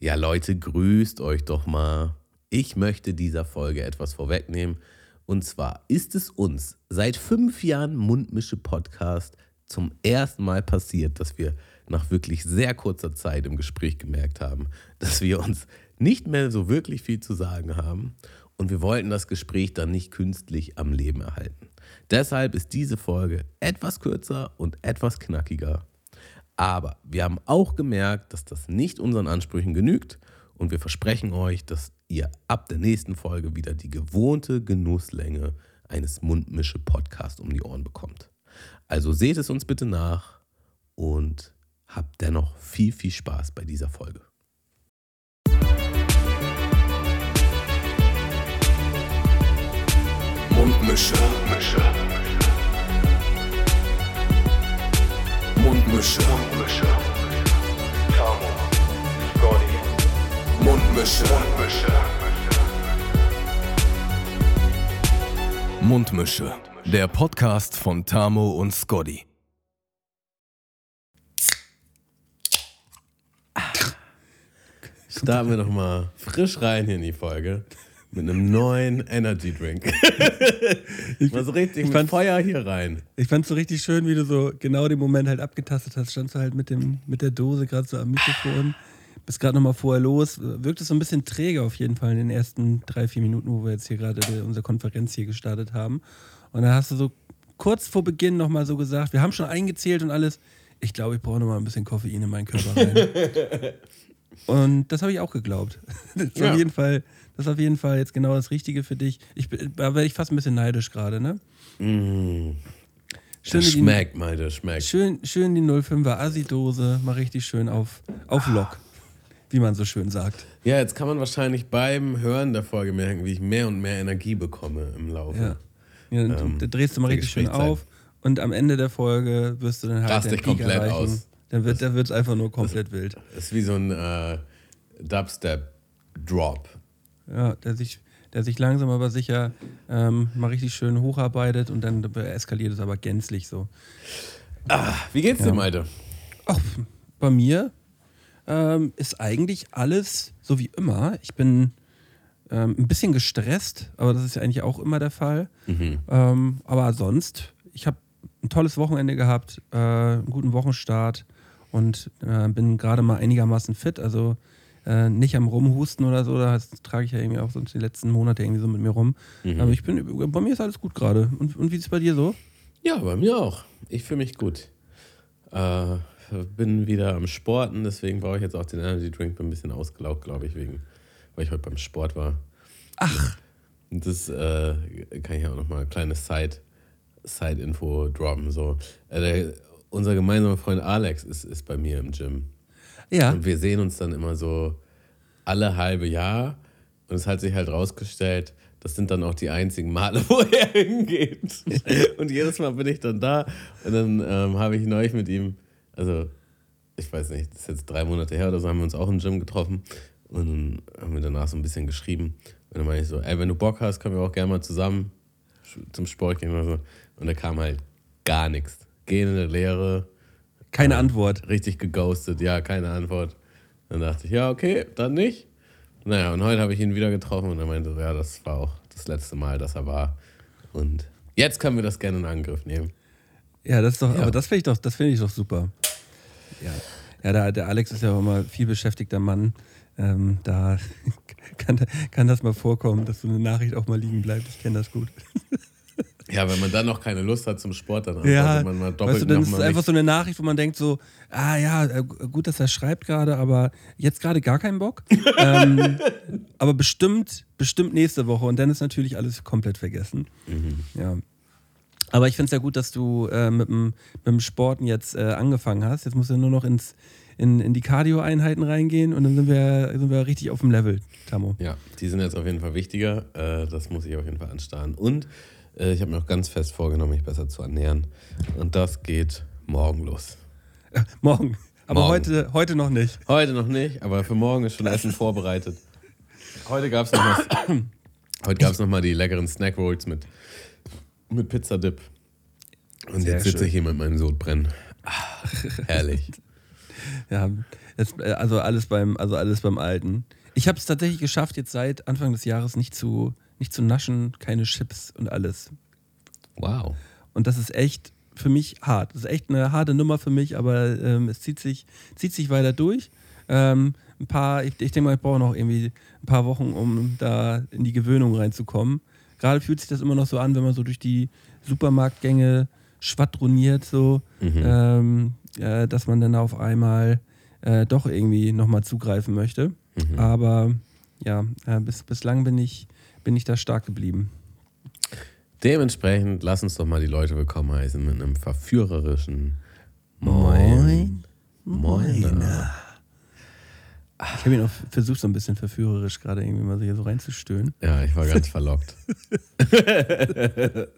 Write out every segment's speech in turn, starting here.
Ja, Leute, grüßt euch doch mal. Ich möchte dieser Folge etwas vorwegnehmen. Und zwar ist es uns seit fünf Jahren Mundmische Podcast zum ersten Mal passiert, dass wir nach wirklich sehr kurzer Zeit im Gespräch gemerkt haben, dass wir uns nicht mehr so wirklich viel zu sagen haben. Und wir wollten das Gespräch dann nicht künstlich am Leben erhalten. Deshalb ist diese Folge etwas kürzer und etwas knackiger. Aber wir haben auch gemerkt, dass das nicht unseren Ansprüchen genügt und wir versprechen euch, dass ihr ab der nächsten Folge wieder die gewohnte Genusslänge eines Mundmische-Podcasts um die Ohren bekommt. Also seht es uns bitte nach und habt dennoch viel, viel Spaß bei dieser Folge. Mundmische. Mundmische. Mundmische. Tamo. Scotty. Mundmische. Mundmische. Mundmische. Der Podcast von Tamo und Scotty. Starten wir doch mal frisch rein hier in die Folge mit einem neuen Energy Drink. mal so richtig ich mit fand's- Feuer hier rein. Ich fand es so richtig schön, wie du so genau den Moment halt abgetastet hast. Standst du halt mit, dem, mit der Dose gerade so am Mikrofon. Bist gerade nochmal vorher los. Wirkt es so ein bisschen träge auf jeden Fall in den ersten drei, vier Minuten, wo wir jetzt hier gerade unsere Konferenz hier gestartet haben. Und dann hast du so kurz vor Beginn nochmal so gesagt, wir haben schon eingezählt und alles. Ich glaube, ich brauche nochmal ein bisschen Koffein in meinen Körper rein. und das habe ich auch geglaubt. Das ist, Ja. auf jeden Fall, das ist auf jeden Fall jetzt genau das Richtige für dich. Ich, bin- da werde ich fast ein bisschen neidisch gerade, ne? Mm, Schön das die- schmeckt, mal, das schmeckt. Schön, schön die 05er Assi-Dose, mal richtig schön auf, auf Lock, wie man so schön sagt. Ja, jetzt kann man wahrscheinlich beim Hören der Folge merken, wie ich mehr und mehr Energie bekomme im Laufe. Ja. ja dann Ähm, da drehst du mal richtig schön auf und am Ende der Folge wirst du dann halt Rast dich komplett erreichen. aus. Dann wird da wird's einfach nur komplett wild. Das ist wie so ein äh, Dubstep-Drop. Ja, der sich, der sich langsam aber sicher ähm, mal richtig schön hocharbeiten und dann eskaliert es aber gänzlich so. Wie geht's dir, Ja. Malte? Ach, bei mir ähm, ist eigentlich alles so wie immer. Ich bin ähm, ein bisschen gestresst, aber das ist ja eigentlich auch immer der Fall. Ähm, aber sonst, ich habe ein tolles Wochenende gehabt, äh, einen guten Wochenstart und äh, bin gerade mal einigermaßen fit. Also äh, nicht am Rumhusten oder so, das trage ich ja irgendwie auch sonst die letzten Monate irgendwie so mit mir rum. Aber ich bin, bei mir ist alles gut gerade. Und, und wie ist es bei dir so? Ja, bei mir auch. Ich fühle mich gut. Äh, bin wieder am Sporten, deswegen brauche ich jetzt auch den Energy Drink. Bin ein bisschen ausgelaugt, glaube ich, wegen, weil ich heute beim Sport war. Ach, das äh, kann ich auch nochmal ein kleines Side, Side-Info droppen. So. Äh, der, unser gemeinsamer Freund Alex ist, ist bei mir im Gym. Ja. Und wir sehen uns dann immer so alle halbe Jahr. Und es hat sich halt rausgestellt, das sind dann auch die einzigen Male, wo er hingeht. Und jedes Mal bin ich dann da. Und dann ähm, habe ich neulich mit ihm, also ich weiß nicht, das ist jetzt drei Monate her oder so, haben wir uns auch im Gym getroffen. Und dann haben wir danach so ein bisschen geschrieben. Und dann meine ich so, ey, wenn du Bock hast, können wir auch gerne mal zusammen zum Sport gehen oder so. Und da kam halt gar nichts. Gehende Lehre, Keine Antwort. richtig geghostet, ja, keine Antwort. Dann dachte ich, ja, okay, dann nicht. Naja, und heute habe ich ihn wieder getroffen und er meinte, ja, das war auch das letzte Mal, dass er war. Und jetzt können wir das gerne in Angriff nehmen. Ja, das ist doch, Ja. aber das finde ich doch, das finde ich doch super. Ja, ja der, der Alex ist ja auch immer viel beschäftigter Mann. Ähm, da kann, kann das mal vorkommen, dass so eine Nachricht auch mal liegen bleibt. Ich kenne das gut. Ja, wenn man dann noch keine Lust hat zum Sport, dann Ja, antwortet man mal doppelt weißt du, dann ist es einfach so eine Nachricht, wo man denkt so, ah ja, äh, gut, dass er schreibt gerade, aber jetzt gerade gar keinen Bock. ähm, aber bestimmt, bestimmt nächste Woche und dann ist natürlich alles komplett vergessen. Mhm. Ja. Aber ich finde es ja gut, dass du äh, mit, dem, mit dem Sporten jetzt äh, angefangen hast. Jetzt musst du nur noch ins, in, in die Cardio-Einheiten reingehen und dann sind wir, sind wir richtig auf dem Level, Tamo. Ja, die sind jetzt auf jeden Fall wichtiger. Äh, das muss ich auf jeden Fall anstarren. Und ich habe mir auch ganz fest vorgenommen, mich besser zu ernähren. Und das geht morgen los. Äh, morgen. Aber Morgen. Heute, heute noch nicht. Heute noch nicht, aber für morgen ist schon Essen vorbereitet. Heute gab es noch, mal- heute gab's noch mal die leckeren Snack Rolls mit, mit Pizzadip. Und Sehr jetzt sitze schön. ich hier mit meinem Sodbrennen. Herrlich. Ja, das, äh, also alles beim, also alles beim Alten. Ich habe es tatsächlich geschafft, jetzt seit Anfang des Jahres nicht zu, nicht zu naschen, keine Chips und alles. Wow. Und das ist echt für mich hart. Das ist echt eine harte Nummer für mich, aber ähm, es zieht sich, zieht sich weiter durch. Ähm, ein paar, ich, ich denke mal, ich brauche noch irgendwie ein paar Wochen, um da in die Gewöhnung reinzukommen. Gerade fühlt sich das immer noch so an, wenn man so durch die Supermarktgänge schwadroniert, so, ähm, äh, dass man dann auf einmal äh, doch irgendwie nochmal zugreifen möchte. Aber ja, äh, bis, bislang bin ich, bin ich da stark geblieben. Dementsprechend lass uns doch mal die Leute willkommen heißen mit einem verführerischen Moin. Moin. Ich habe ihn auch versucht, so ein bisschen verführerisch gerade irgendwie mal so hier so reinzustöhnen. Ja, ich war ganz verlockt.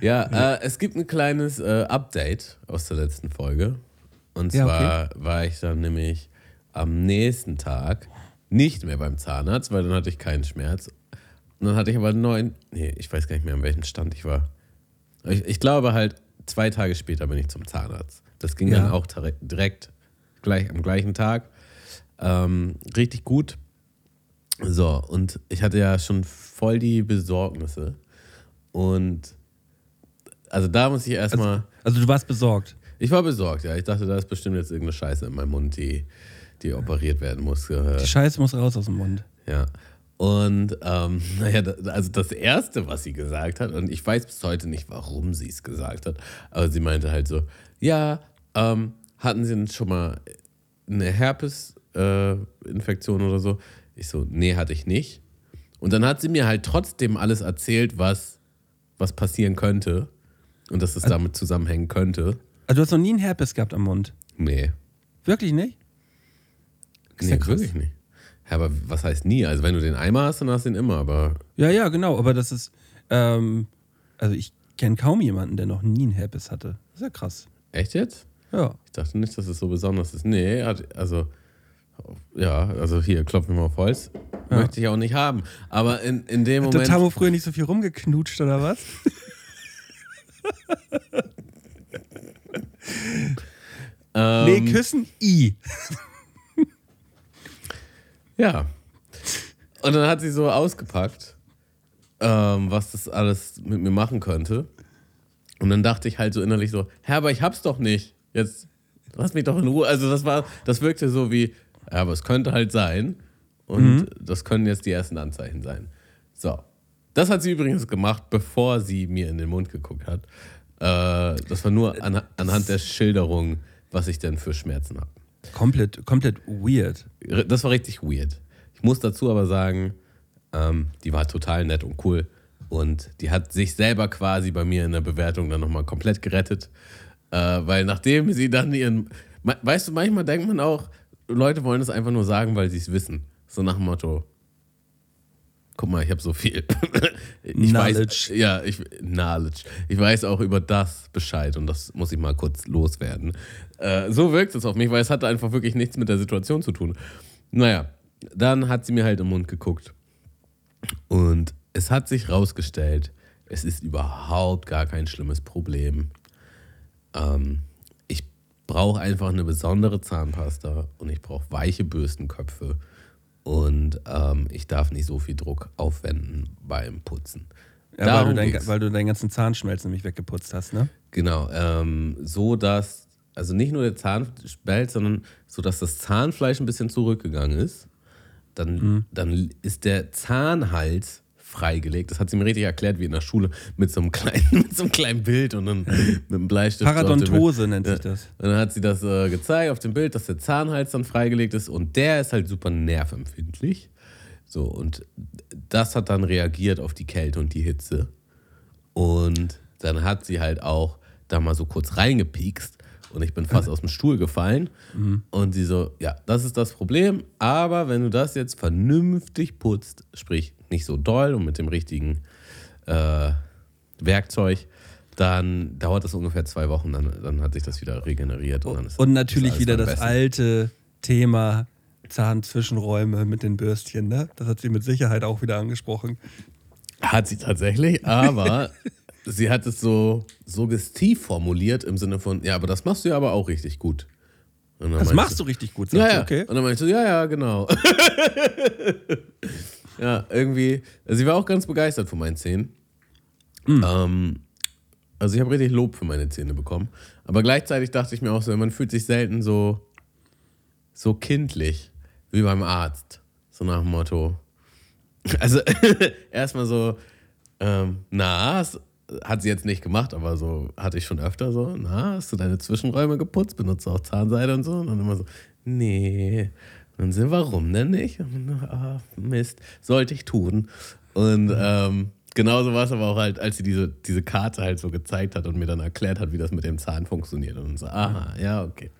ja, äh, es gibt ein kleines äh, Update aus der letzten Folge. Und Ja, zwar war ich dann nämlich am nächsten Tag nicht mehr beim Zahnarzt, weil dann hatte ich keinen Schmerz. Und dann hatte ich aber neuen, nee, ich weiß gar nicht mehr, an welchem Stand ich war. Ich, ich glaube halt, zwei Tage später bin ich zum Zahnarzt. Das ging Ja. dann auch direkt, gleich am gleichen Tag. Ähm, richtig gut. So, und ich hatte ja schon voll die Besorgnisse. Und also da muss ich erstmal. Also du warst besorgt. ich war besorgt, ja. Ich dachte, da ist bestimmt jetzt irgendeine Scheiße in meinem Mund, die, die operiert werden muss. Äh, Die Scheiße muss raus aus dem Mund. ja. Und ähm, naja, also das Erste, was sie gesagt hat, und ich weiß bis heute nicht, warum sie es gesagt hat, aber sie meinte halt so, ja, ähm, hatten Sie denn schon mal eine Herpes-Infektion oder so? Ich so, nee, hatte ich nicht. Und dann hat sie mir halt trotzdem alles erzählt, was, was passieren könnte und dass es damit zusammenhängen könnte. Also du hast noch nie einen Herpes gehabt am Mund. Nee, Wirklich nicht? Ist nee ja krass. wirklich nicht. Ja, aber was heißt nie? Also wenn du den einmal hast, dann hast du ihn immer, aber Ja, ja, genau. Aber das ist, ähm, also ich kenne kaum jemanden, der noch nie einen Herpes hatte. Das ist ja krass. echt jetzt? Ja. Ich dachte nicht, dass es so besonders ist. Nee, hat- also, ja, also hier, klopfen wir mal auf Holz. Ja. Möchte ich auch nicht haben. Aber in, in dem Hat der Moment. Tamo früher nicht so viel rumgeknutscht oder was? ähm, nee, küssen I. Ja. Und dann hat sie so ausgepackt, ähm, was das alles mit mir machen könnte. Und dann dachte ich halt so innerlich so, Hä, aber ich hab's doch nicht. Jetzt lass mich doch in Ruhe. Also das war, das wirkte so wie, ja, aber es könnte halt sein. Und das können jetzt die ersten Anzeichen sein. So. Das hat sie übrigens gemacht, bevor sie mir in den Mund geguckt hat. Äh, das war nur an, anhand der Schilderung, was ich denn für Schmerzen habe. Komplett, komplett weird. Das war richtig weird. Ich muss dazu aber sagen, ähm, die war total nett und cool. Und die hat sich selber quasi bei mir in der Bewertung dann nochmal komplett gerettet. Äh, weil nachdem sie dann ihren. Weißt du, manchmal denkt man auch, Leute wollen es einfach nur sagen, weil sie es wissen. So nach dem Motto. Guck mal, ich habe so viel. ich Knowledge. Weiß, ja, ich, Knowledge. Ich weiß auch über das Bescheid und das muss ich mal kurz loswerden. Äh, so wirkt es auf mich, weil es hatte einfach wirklich nichts mit der Situation zu tun. Naja, dann hat sie mir halt im Mund geguckt. Und es hat sich rausgestellt, es ist überhaupt gar kein schlimmes Problem. Ähm, ich brauche einfach eine besondere Zahnpasta und ich brauche weiche Bürstenköpfe. Und ähm, ich darf nicht so viel Druck aufwenden beim Putzen. Ja, weil, du dein, weil du deinen ganzen Zahnschmelz nämlich weggeputzt hast, ne? Genau, ähm, so dass, also nicht nur der Zahnspalt, sondern so dass das Zahnfleisch ein bisschen zurückgegangen ist. Dann, dann ist der Zahnhals freigelegt. Das hat sie mir richtig erklärt, wie in der Schule, mit so einem kleinen, mit so einem kleinen Bild und dann mit einem Bleistift. Paradontose nennt sich das. Und dann hat sie das äh, gezeigt auf dem Bild, dass der Zahnhals dann freigelegt ist und der ist halt super nervempfindlich. So, und das hat dann reagiert auf die Kälte und die Hitze. Und dann hat sie halt auch da mal so kurz reingepiekst und ich bin fast aus dem Stuhl gefallen. Und sie so, ja, das ist das Problem, aber wenn du das jetzt vernünftig putzt, sprich nicht so doll und mit dem richtigen äh, Werkzeug, dann dauert das ungefähr zwei Wochen, dann, dann hat sich das wieder regeneriert. Und, Und natürlich wieder das alte Thema Zahnzwischenräume mit den Bürstchen, ne? Das hat sie mit Sicherheit auch wieder angesprochen. Hat sie tatsächlich, aber sie hat es so suggestiv formuliert im Sinne von, ja, aber das machst du ja aber auch richtig gut. Das machst du richtig gut, Ja, sagst ja. du, okay? Und dann meinte ich so, ja, ja, genau. ja, irgendwie. Also ich war auch ganz begeistert von meinen Zähnen. Hm. Ähm, also ich habe richtig Lob für meine Zähne bekommen. Aber gleichzeitig dachte ich mir auch so, man fühlt sich selten so, so kindlich wie beim Arzt. So nach dem Motto. Also erstmal so, ähm, na, hat sie jetzt nicht gemacht, aber so hatte ich schon öfter so, na, hast du deine Zwischenräume geputzt, benutzt du auch Zahnseide und so? Und dann immer so, nee. Und dann so, warum denn nicht? Und dann, ah, Mist, sollte ich tun. Und ähm, genauso war es aber auch halt, als sie diese, diese Karte halt so gezeigt hat und mir dann erklärt hat, wie das mit dem Zahn funktioniert. Und so, aha, ja, okay.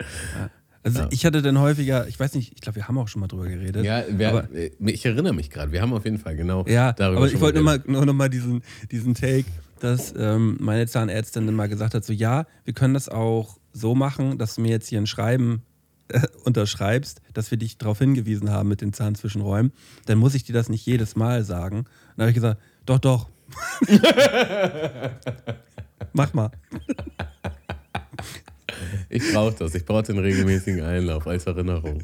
Also ich hatte dann häufiger, ich weiß nicht, ich glaube, wir haben auch schon mal drüber geredet. Ja, wer, aber, ich erinnere mich gerade, wir haben auf jeden Fall genau ja darüber aber ich wollte nur, nur noch mal diesen, diesen Take, dass ähm, meine Zahnärztin dann mal gesagt hat, so ja, wir können das auch so machen, dass du mir jetzt hier ein Schreiben äh, unterschreibst, dass wir dich darauf hingewiesen haben mit den Zahnzwischenräumen, dann muss ich dir das nicht jedes Mal sagen. Und dann habe ich gesagt, doch, doch. Mach mal. Ich brauche das. Ich brauche den regelmäßigen Einlauf als Erinnerung.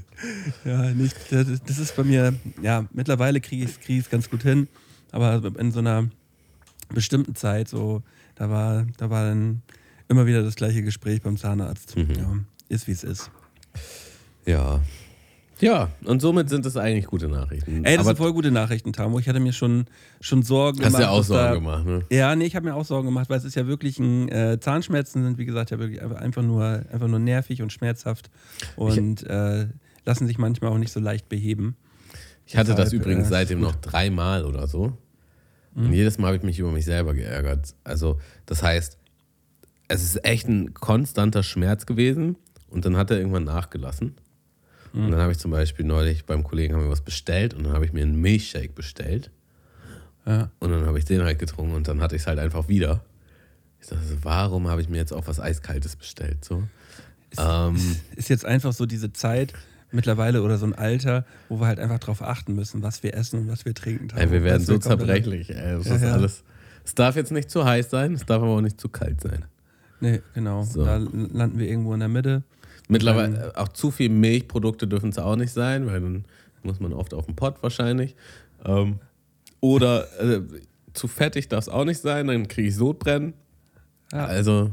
Ja, nicht, das ist- das ist bei mir, ja, mittlerweile kriege ich es krieg ganz gut hin, aber in so einer bestimmten Zeit, so, da war, da war dann immer wieder das gleiche Gespräch beim Zahnarzt. Mhm. Ja, ist wie es ist. Ja. Ja, und somit sind es eigentlich gute Nachrichten. Ey, das Aber sind voll gute Nachrichten, Tamo. Ich hatte mir schon, schon Sorgen hast gemacht. ja auch dass da- Sorgen gemacht, ne? Ja, nee, ich habe mir auch Sorgen gemacht, weil es ist ja wirklich ein, äh, Zahnschmerzen sind, wie gesagt, ja wirklich einfach- nur, einfach nur nervig und schmerzhaft und äh, lassen sich manchmal auch nicht so leicht beheben. Ich hatte das Deshalb, übrigens äh, seitdem noch dreimal oder so. Und jedes Mal habe ich mich über mich selber geärgert. Also, das heißt, es ist echt ein konstanter Schmerz gewesen und dann hat er irgendwann nachgelassen. Und dann habe ich zum Beispiel neulich beim Kollegen haben wir was bestellt und dann habe ich mir einen Milchshake bestellt. Ja. Und dann habe ich den halt getrunken und dann hatte ich es halt einfach wieder. Ich dachte so, warum habe ich mir jetzt auch was Eiskaltes bestellt? So. Ähm, ist jetzt einfach so diese Zeit mittlerweile oder so ein Alter, wo wir halt einfach darauf achten müssen, was wir essen und was wir trinken. ey, wir werden so zerbrechlich. Ey. Das Ja, ist ja. alles. Es darf jetzt nicht zu heiß sein, es darf aber auch nicht zu kalt sein. Nee, genau. So. Da landen wir irgendwo in der Mitte. Mittlerweile äh, auch zu viel Milchprodukte dürfen es auch nicht sein, weil dann muss man oft auf den Pott wahrscheinlich. Ähm, oder äh, zu fettig darf es auch nicht sein, dann kriege ich Sodbrennen. Ja. Also,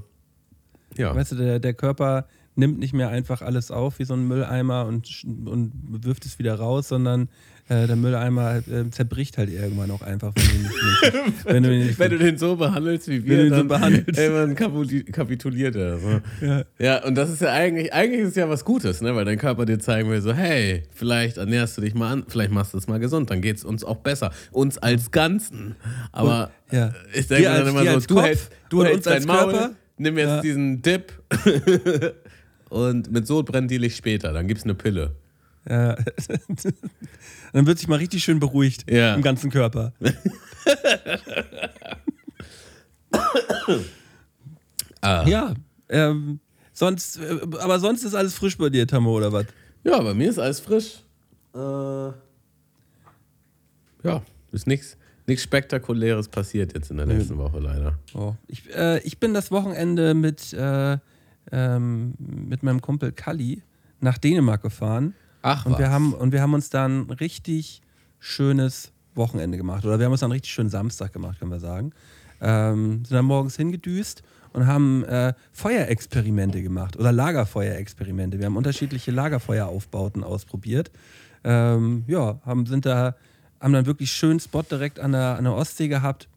ja. Weißt du, der, der Körper nimmt nicht mehr einfach alles auf wie so ein Mülleimer und, und wirft es wieder raus, sondern äh, der Mülleimer äh, zerbricht halt irgendwann auch einfach, wenn du ihn nicht, wenn du ihn nicht Wenn du den so behandelst wie wir, so dann behandelst. irgendwann kapituliert er. So. Ja. Ja, und das ist ja eigentlich, eigentlich ist ja was Gutes, ne? weil dein Körper dir zeigen will, so, hey, vielleicht ernährst du dich mal an, vielleicht machst du es mal gesund, dann geht es uns auch besser. Uns als Ganzen. Aber Ja. ich denke dann immer so, du Kopf hältst, du und hältst dein Maul, Körper. nimm jetzt Ja. diesen Dip und mit Sodbrennen deal ich später, dann gibt's eine Pille. Ja. Dann wird sich mal richtig schön beruhigt Ja. im ganzen Körper. Ah. Ja, ähm, sonst, äh, aber sonst ist alles frisch bei dir, Tamo, oder was? Ja, bei mir ist alles frisch. Äh, ja, ist nichts nichts Spektakuläres passiert jetzt in der letzten Woche leider. Oh. Ich, äh, ich bin das Wochenende mit, äh, ähm, mit meinem Kumpel Kalli nach Dänemark gefahren. Ach Und was. wir, haben, und wir haben uns dann ein richtig schönes Wochenende gemacht. Oder wir haben uns dann einen richtig schönen Samstag gemacht, können wir sagen. Ähm, sind dann morgens hingedüst und haben äh, Feuerexperimente gemacht oder Lagerfeuerexperimente. Wir haben unterschiedliche Lagerfeueraufbauten ausprobiert. Ähm, ja, haben, sind da, haben dann wirklich schönen Spot direkt an der, an der Ostsee gehabt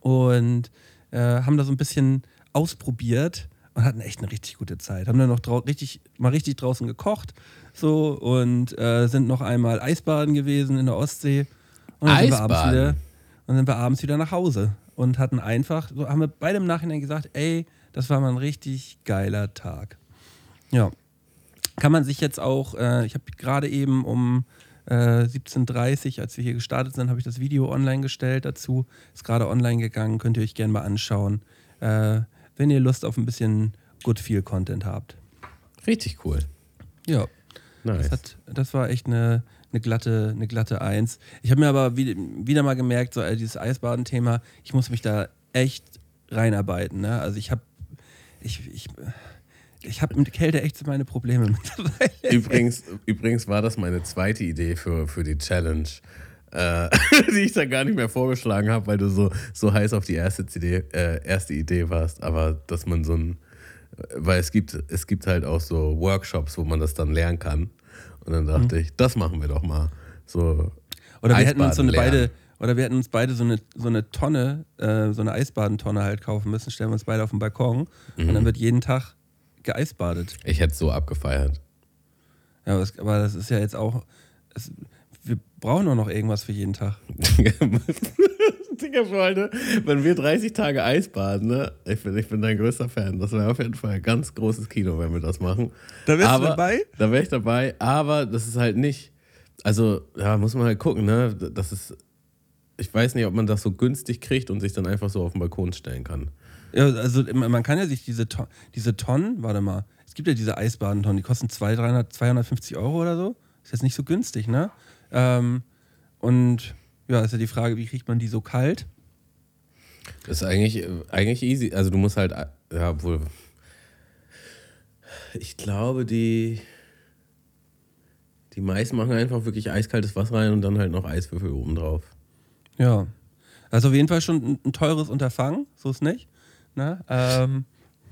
und äh, haben da so ein bisschen ausprobiert und hatten echt eine richtig gute Zeit. Haben dann noch richtig, mal richtig draußen gekocht so und äh, sind noch einmal Eisbaden gewesen in der Ostsee. Und dann sind wir abends Eisbaden? wieder, und dann sind wir abends wieder nach Hause und hatten einfach, so haben wir beide im Nachhinein gesagt, ey, das war mal ein richtig geiler Tag. Ja. Kann man sich jetzt auch, äh, ich habe gerade eben um äh, 17.30 Uhr, als wir hier gestartet sind, habe ich das Video online gestellt dazu. Ist gerade online gegangen, könnt ihr euch gerne mal anschauen, äh, wenn ihr Lust auf ein bisschen Good Feel Content habt. Richtig cool. Ja. Nice. Das, hat, das war echt eine, eine, glatte, eine glatte Eins. Ich habe mir aber wieder, wieder mal gemerkt, so äh, dieses Eisbaden-Thema, ich muss mich da echt reinarbeiten. Ne? Also ich habe, ich, ich, ich habe mit Kälte echt meine Probleme mittlerweile. Übrigens, übrigens war das meine zweite Idee für, für die Challenge, äh, die ich dann gar nicht mehr vorgeschlagen habe, weil du so, so heiß auf die erste, CD, äh, erste Idee warst. Aber dass man so ein, weil es gibt, es gibt halt auch so Workshops, wo man das dann lernen kann. Und dann dachte ich, das machen wir doch mal. So Oder wir hätten uns so eine Eisbaden beide, oder wir hätten uns beide so eine, so eine Tonne, äh, so eine Eisbadentonne halt kaufen müssen, stellen wir uns beide auf den Balkon und dann wird jeden Tag geeisbadet. Ich hätte es so abgefeiert. Ja, aber das, ist ja jetzt auch. Es, brauchen auch noch irgendwas für jeden Tag. Digga, Freunde, wenn wir 30 Tage Eisbaden, ne? Ich bin, ich bin dein größter Fan. Das wäre auf jeden Fall ein ganz großes Kino, wenn wir das machen. Da wärst du aber, dabei? Da wäre ich dabei, aber das ist halt nicht. Also, ja, muss man halt gucken, ne? Das ist. Ich weiß nicht, ob man das so günstig kriegt und sich dann einfach so auf den Balkon stellen kann. Ja, also man kann ja sich diese, Ton, diese Tonnen, warte mal, es gibt ja diese Eisbadentonnen, die kosten 200, 300, 250 Euro oder so. Ist jetzt nicht so günstig, ne? Ähm, und ja, ist ja die Frage, wie kriegt man die so kalt? Das ist eigentlich, eigentlich easy. Also du musst halt, ja, wohl. Ich glaube, die. Die meisten machen einfach wirklich eiskaltes Wasser rein und dann halt noch Eiswürfel oben drauf. Ja. Also auf jeden Fall schon ein, teures Unterfangen, so ist nicht. Ne? Ähm,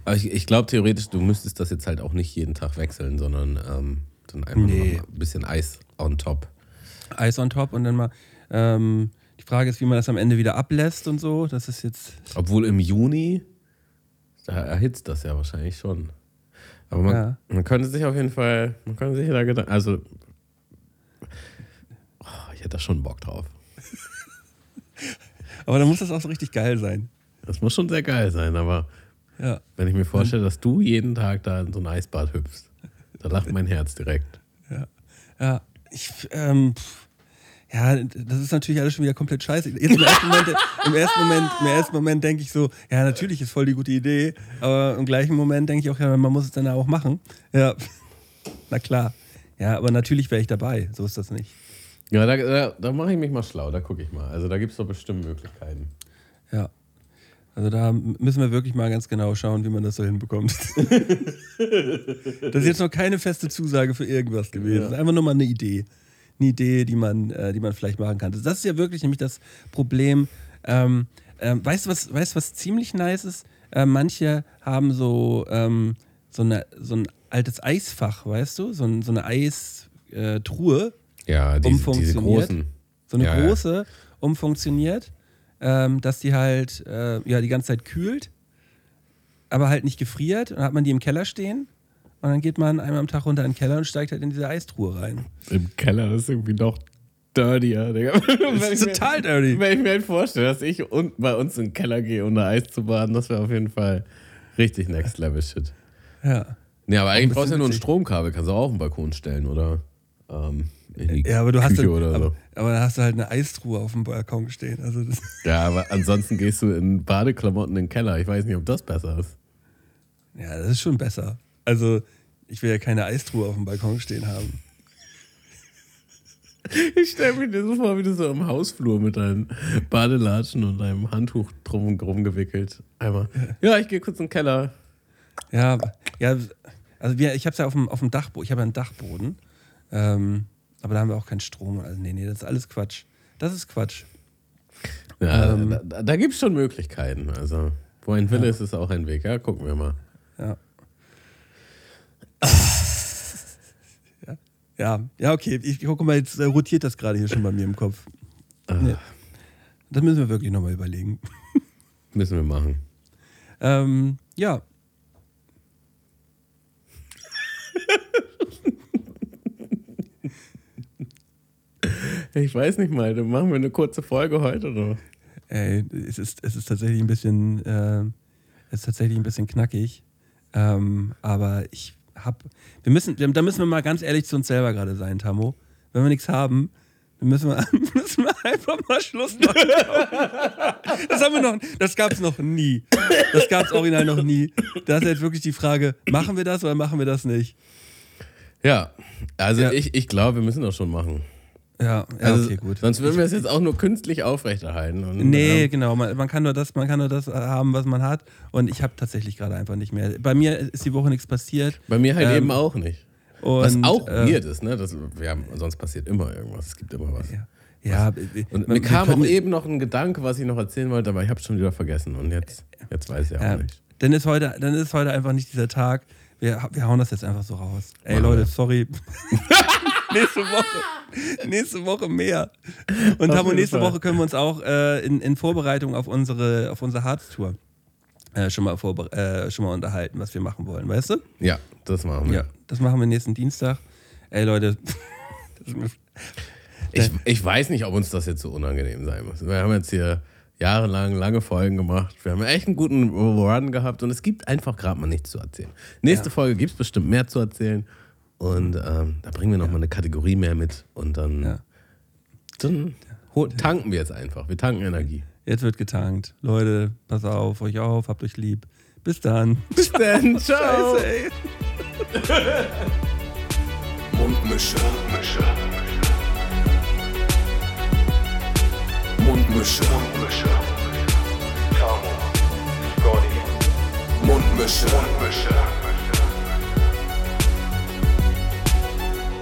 Aber ich, ich glaube theoretisch, du müsstest das jetzt halt auch nicht jeden Tag wechseln, sondern ähm, dann einfach Nee. ein bisschen Eis on top. Eis on top und dann mal. Ähm, die Frage ist, wie man das am Ende wieder ablässt und so. Das ist jetzt. Obwohl im Juni, da erhitzt das ja wahrscheinlich schon. Aber man, Ja. man könnte sich auf jeden Fall, man könnte sich da Gedanken, also oh, ich hätte da schon Bock drauf. Aber dann muss das auch so richtig geil sein. Das muss schon sehr geil sein, aber Ja. wenn ich mir vorstelle, dass du jeden Tag da in so ein Eisbad hüpfst, da lacht mein Herz direkt. Ja. Ja. Ich, ähm, ja, das ist natürlich alles schon wieder komplett scheiße. Jetzt im ersten Moment, im ersten Moment, im ersten Moment denke ich so, ja, natürlich ist voll die gute Idee, aber im gleichen Moment denke ich auch, ja, man muss es dann auch machen. Ja. Na klar. Ja, aber natürlich wäre ich dabei. So ist das nicht. Ja, da, da, da mache ich mich mal schlau, da gucke ich mal. Also da gibt es doch bestimmt Möglichkeiten. Ja. Also da müssen wir wirklich mal ganz genau schauen, wie man das so hinbekommt. das ist jetzt noch keine feste Zusage für irgendwas gewesen. Ist einfach nur mal eine Idee. Eine Idee, die man, äh, die man vielleicht machen kann. Das ist ja wirklich nämlich das Problem. Ähm, ähm, weißt du, was, weißt, was ziemlich nice ist? Äh, manche haben so, ähm, so, eine, so ein altes Eisfach, weißt du? So, ein, so eine Eistruhe, Ja, diese, diese Umfunktioniert. großen. so eine Ja, ja. große, umfunktioniert, ähm, dass die halt äh, ja, die ganze Zeit kühlt, aber halt nicht gefriert. Und dann hat man die im Keller stehen und dann geht man einmal am Tag runter in den Keller und steigt halt in diese Eistruhe rein. Im Keller, das ist irgendwie noch dirtier, Digga. Das ist total dirty. Wenn ich mir halt vorstelle, dass ich unten bei uns in den Keller gehe, um da Eis zu baden, das wäre auf jeden Fall richtig Next Level Shit. Ja. Nee, aber eigentlich brauchst du ja nur ein. Stromkabel, kannst du auch auf den Balkon stellen oder ähm, Ja, aber du hast Küche dann, oder so. aber, dann hast du halt eine Eistruhe auf dem Balkon stehen. Also das, Ja, aber ansonsten gehst du in Badeklamotten in den Keller. Ich weiß nicht, ob das besser ist. ja, das ist schon besser. Also ich will ja keine Eistruhe auf dem Balkon stehen haben. Ich stelle mir dir so vor, wie du so im Hausflur mit deinen Badelatschen und deinem Handtuch drum, drum gewickelt. Einmal. Ja, ich gehe kurz in den Keller. Ja, ja also wir, ich habe es ja auf dem, auf dem Dachboden, ich habe ja einen Dachboden, ähm, aber da haben wir auch keinen Strom. Also nee, nee, das ist alles Quatsch. Das ist Quatsch. Ja, Ähm. da, da, gibt es schon Möglichkeiten. Also, wo ein Wille ist, ist auch ein Weg. Ja, gucken wir mal. Ja. ja. Ja, ja, okay. Ich gucke mal, jetzt äh, rotiert das gerade hier schon bei mir im Kopf. Nee. Das müssen wir wirklich nochmal überlegen. Müssen wir machen. Ähm, ja. Ich weiß nicht mal, dann machen wir eine kurze Folge heute, oder? Ey, es ist, es ist tatsächlich ein bisschen, äh, es ist tatsächlich ein bisschen knackig. Ähm, aber ich hab, wir müssen, da müssen wir mal ganz ehrlich zu uns selber gerade sein, Tammo. Wenn wir nichts haben, dann müssen wir, müssen wir einfach mal Schluss machen. Das haben wir noch, das gab's noch nie. Das gab's original noch nie. Da ist jetzt wirklich die Frage, machen wir das oder machen wir das nicht? Ja, also Ja. Ich, ich glaube, wir müssen das schon machen. Ja, ja Also, okay, gut. Sonst würden wir es jetzt auch nur künstlich aufrechterhalten. Und, Nee, ähm, genau. Man, man, kann nur das, man kann nur das äh, haben, was man hat. Und ich habe tatsächlich gerade einfach nicht mehr. Bei mir ist die Woche nichts passiert. bei mir halt Ähm, eben auch nicht. Und, Was auch äh, weird ist, ne? Das, wir haben, sonst passiert immer irgendwas. Es gibt immer was. Ja, ja Und mir kam auch eben noch ein Gedanke, was ich noch erzählen wollte, aber ich habe schon wieder vergessen. Und jetzt, jetzt weiß ich auch Ja, nicht. dann, ist heute, dann ist heute einfach nicht dieser Tag. Wir, wir hauen das jetzt einfach so raus. Ey, Machen Leute, sorry. nächste Woche. Nächste Woche mehr. Und Tamo, nächste Fall. Woche können wir uns auch äh, in, in Vorbereitung auf unsere, auf unsere Harz-Tour äh, schon, mal vorbe- äh, schon mal unterhalten, was wir machen wollen, weißt du? Ja, das machen wir. Ja, das machen wir nächsten Dienstag. Ey, Leute. Ich, ich weiß nicht, ob uns das jetzt so unangenehm sein muss. Wir haben jetzt hier jahrelang lange Folgen gemacht. Wir haben echt einen guten Run gehabt und es gibt einfach gerade mal nichts zu erzählen. Nächste Folge gibt es bestimmt mehr zu erzählen. Und ähm, da bringen wir nochmal eine Kategorie mehr mit und dann, Ja. dann tanken wir jetzt einfach. Wir tanken Energie. Jetzt wird getankt. Leute, pass auf, euch auf, habt euch lieb. Bis dann. Bis dann. Ciao. Scheiße, ey. Mundmische. Mundmische. Mundmische. Tamo, Scotty, Mundmische.